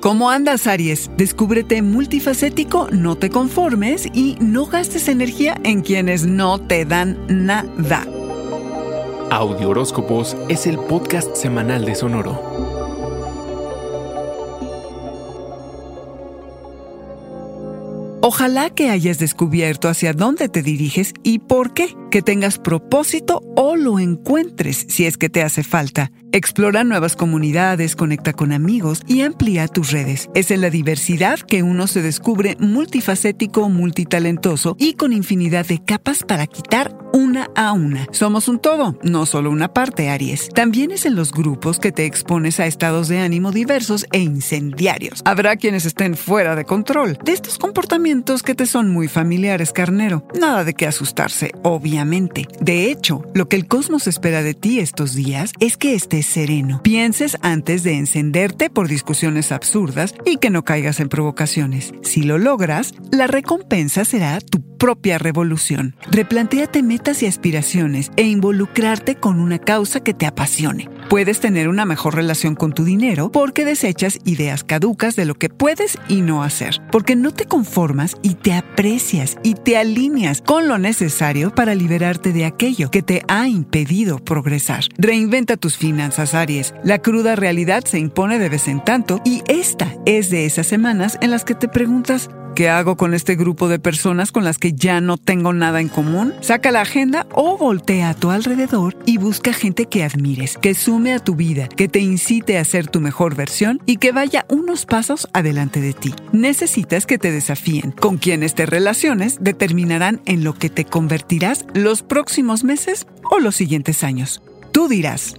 ¿Cómo andas, Aries? Descúbrete multifacético, no te conformes y no gastes energía en quienes no te dan nada. Audio Horóscopos es el podcast semanal de Sonoro. Ojalá que hayas descubierto hacia dónde te diriges y por qué, que tengas propósito o lo encuentres si es que te hace falta. Explora nuevas comunidades, conecta con amigos y amplía tus redes. Es en la diversidad que uno se descubre multifacético, multitalentoso y con infinidad de capas para quitar una a una. Somos un todo, no solo una parte, Aries. También es en los grupos que te expones a estados de ánimo diversos e incendiarios. Habrá quienes estén fuera de control de estos comportamientos que te son muy familiares, carnero. Nada de qué asustarse, obviamente. De hecho, lo que el cosmos espera de ti estos días es que estés sereno. Pienses antes de encenderte por discusiones absurdas y que no caigas en provocaciones. Si lo logras, la recompensa será tu propia revolución. Replantéate metas y aspiraciones e involucrarte con una causa que te apasione. Puedes tener una mejor relación con tu dinero porque desechas ideas caducas de lo que puedes y no hacer, porque no te conformas y te aprecias y te alineas con lo necesario para liberarte de aquello que te ha impedido progresar. Reinventa tus finanzas, Aries. La cruda realidad se impone de vez en tanto y esta es de esas semanas en las que te preguntas, ¿Qué hago con este grupo de personas con las que ya no tengo nada en común? Saca la agenda o voltea a tu alrededor y busca gente que admires, que a tu vida, que te incite a ser tu mejor versión y que vaya unos pasos adelante de ti. Necesitas que te desafíen. Con quienes te relaciones determinarán en lo que te convertirás los próximos meses o los siguientes años. Tú dirás.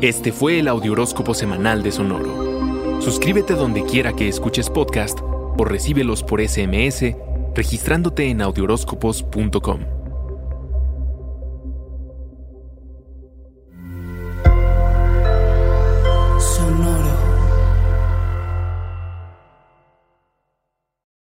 Este fue el Audioróscopo Semanal de Sonoro. Suscríbete donde quiera que escuches podcast o recíbelos por SMS registrándote en audioróscopos.com.